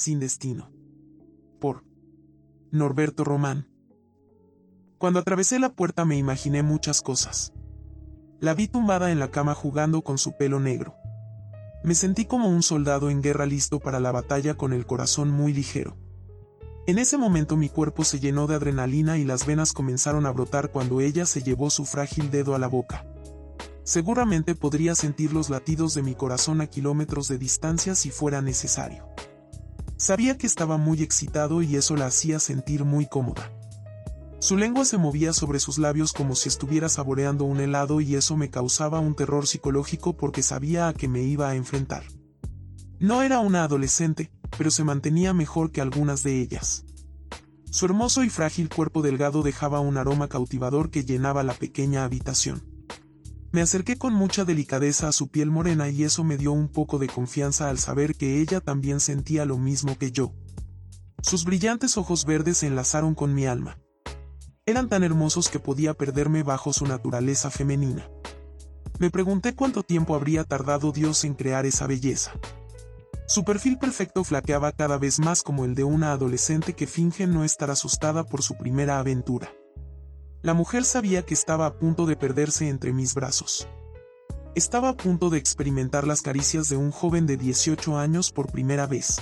sin destino. Por Norberto Román. Cuando atravesé la puerta me imaginé muchas cosas. La vi tumbada en la cama jugando con su pelo negro. Me sentí como un soldado en guerra listo para la batalla con el corazón muy ligero. En ese momento mi cuerpo se llenó de adrenalina y las venas comenzaron a brotar cuando ella se llevó su frágil dedo a la boca. Seguramente podría sentir los latidos de mi corazón a kilómetros de distancia si fuera necesario. Sabía que estaba muy excitado y eso la hacía sentir muy cómoda. Su lengua se movía sobre sus labios como si estuviera saboreando un helado y eso me causaba un terror psicológico porque sabía a qué me iba a enfrentar. No era una adolescente, pero se mantenía mejor que algunas de ellas. Su hermoso y frágil cuerpo delgado dejaba un aroma cautivador que llenaba la pequeña habitación. Me acerqué con mucha delicadeza a su piel morena y eso me dio un poco de confianza al saber que ella también sentía lo mismo que yo. Sus brillantes ojos verdes se enlazaron con mi alma. Eran tan hermosos que podía perderme bajo su naturaleza femenina. Me pregunté cuánto tiempo habría tardado Dios en crear esa belleza. Su perfil perfecto flaqueaba cada vez más como el de una adolescente que finge no estar asustada por su primera aventura. La mujer sabía que estaba a punto de perderse entre mis brazos. Estaba a punto de experimentar las caricias de un joven de 18 años por primera vez.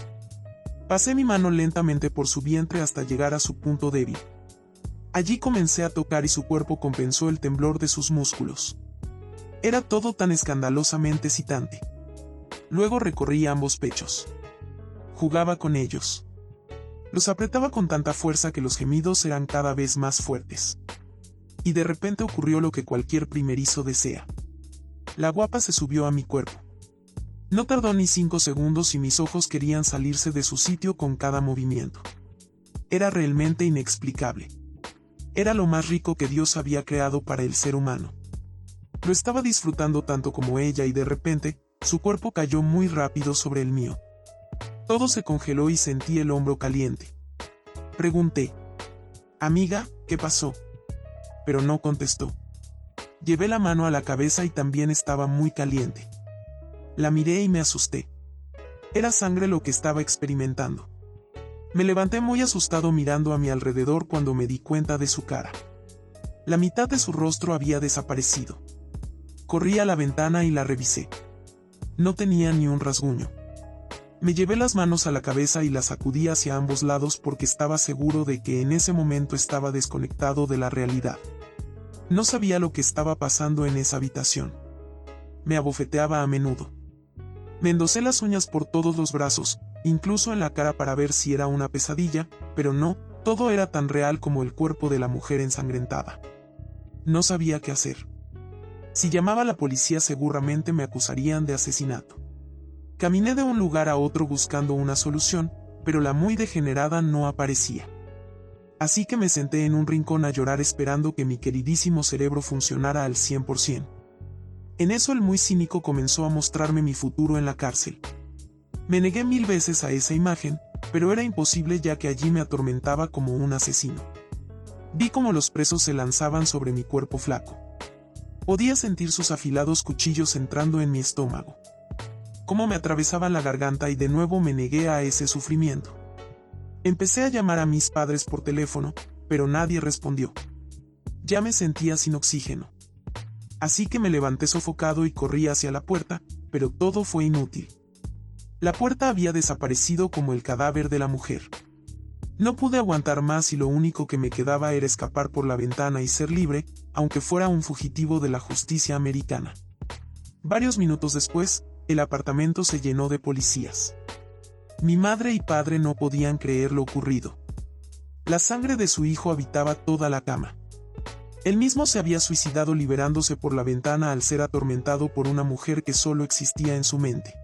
Pasé mi mano lentamente por su vientre hasta llegar a su punto débil. Allí comencé a tocar y su cuerpo compensó el temblor de sus músculos. Era todo tan escandalosamente excitante. Luego recorrí ambos pechos. Jugaba con ellos. Los apretaba con tanta fuerza que los gemidos eran cada vez más fuertes. Y de repente ocurrió lo que cualquier primerizo desea. La guapa se subió a mi cuerpo. No tardó ni cinco segundos y mis ojos querían salirse de su sitio con cada movimiento. Era realmente inexplicable. Era lo más rico que Dios había creado para el ser humano. Lo estaba disfrutando tanto como ella y de repente, su cuerpo cayó muy rápido sobre el mío. Todo se congeló y sentí el hombro caliente. Pregunté. Amiga, ¿qué pasó? Pero no contestó. Llevé la mano a la cabeza y también estaba muy caliente. La miré y me asusté. Era sangre lo que estaba experimentando. Me levanté muy asustado mirando a mi alrededor cuando me di cuenta de su cara. La mitad de su rostro había desaparecido. Corrí a la ventana y la revisé. No tenía ni un rasguño. Me llevé las manos a la cabeza y las sacudí hacia ambos lados porque estaba seguro de que en ese momento estaba desconectado de la realidad. No sabía lo que estaba pasando en esa habitación. Me abofeteaba a menudo. Me endosé las uñas por todos los brazos, incluso en la cara para ver si era una pesadilla, pero no, todo era tan real como el cuerpo de la mujer ensangrentada. No sabía qué hacer. Si llamaba a la policía seguramente me acusarían de asesinato. Caminé de un lugar a otro buscando una solución, pero la muy degenerada no aparecía. Así que me senté en un rincón a llorar esperando que mi queridísimo cerebro funcionara al 100%. En eso el muy cínico comenzó a mostrarme mi futuro en la cárcel. Me negué mil veces a esa imagen, pero era imposible ya que allí me atormentaba como un asesino. Vi como los presos se lanzaban sobre mi cuerpo flaco. Podía sentir sus afilados cuchillos entrando en mi estómago. Cómo me atravesaban la garganta y de nuevo me negué a ese sufrimiento. Empecé a llamar a mis padres por teléfono, pero nadie respondió. Ya me sentía sin oxígeno. Así que me levanté sofocado y corrí hacia la puerta, pero todo fue inútil. La puerta había desaparecido como el cadáver de la mujer. No pude aguantar más y lo único que me quedaba era escapar por la ventana y ser libre, aunque fuera un fugitivo de la justicia americana. Varios minutos después, el apartamento se llenó de policías. Mi madre y padre no podían creer lo ocurrido. La sangre de su hijo habitaba toda la cama. Él mismo se había suicidado liberándose por la ventana al ser atormentado por una mujer que solo existía en su mente.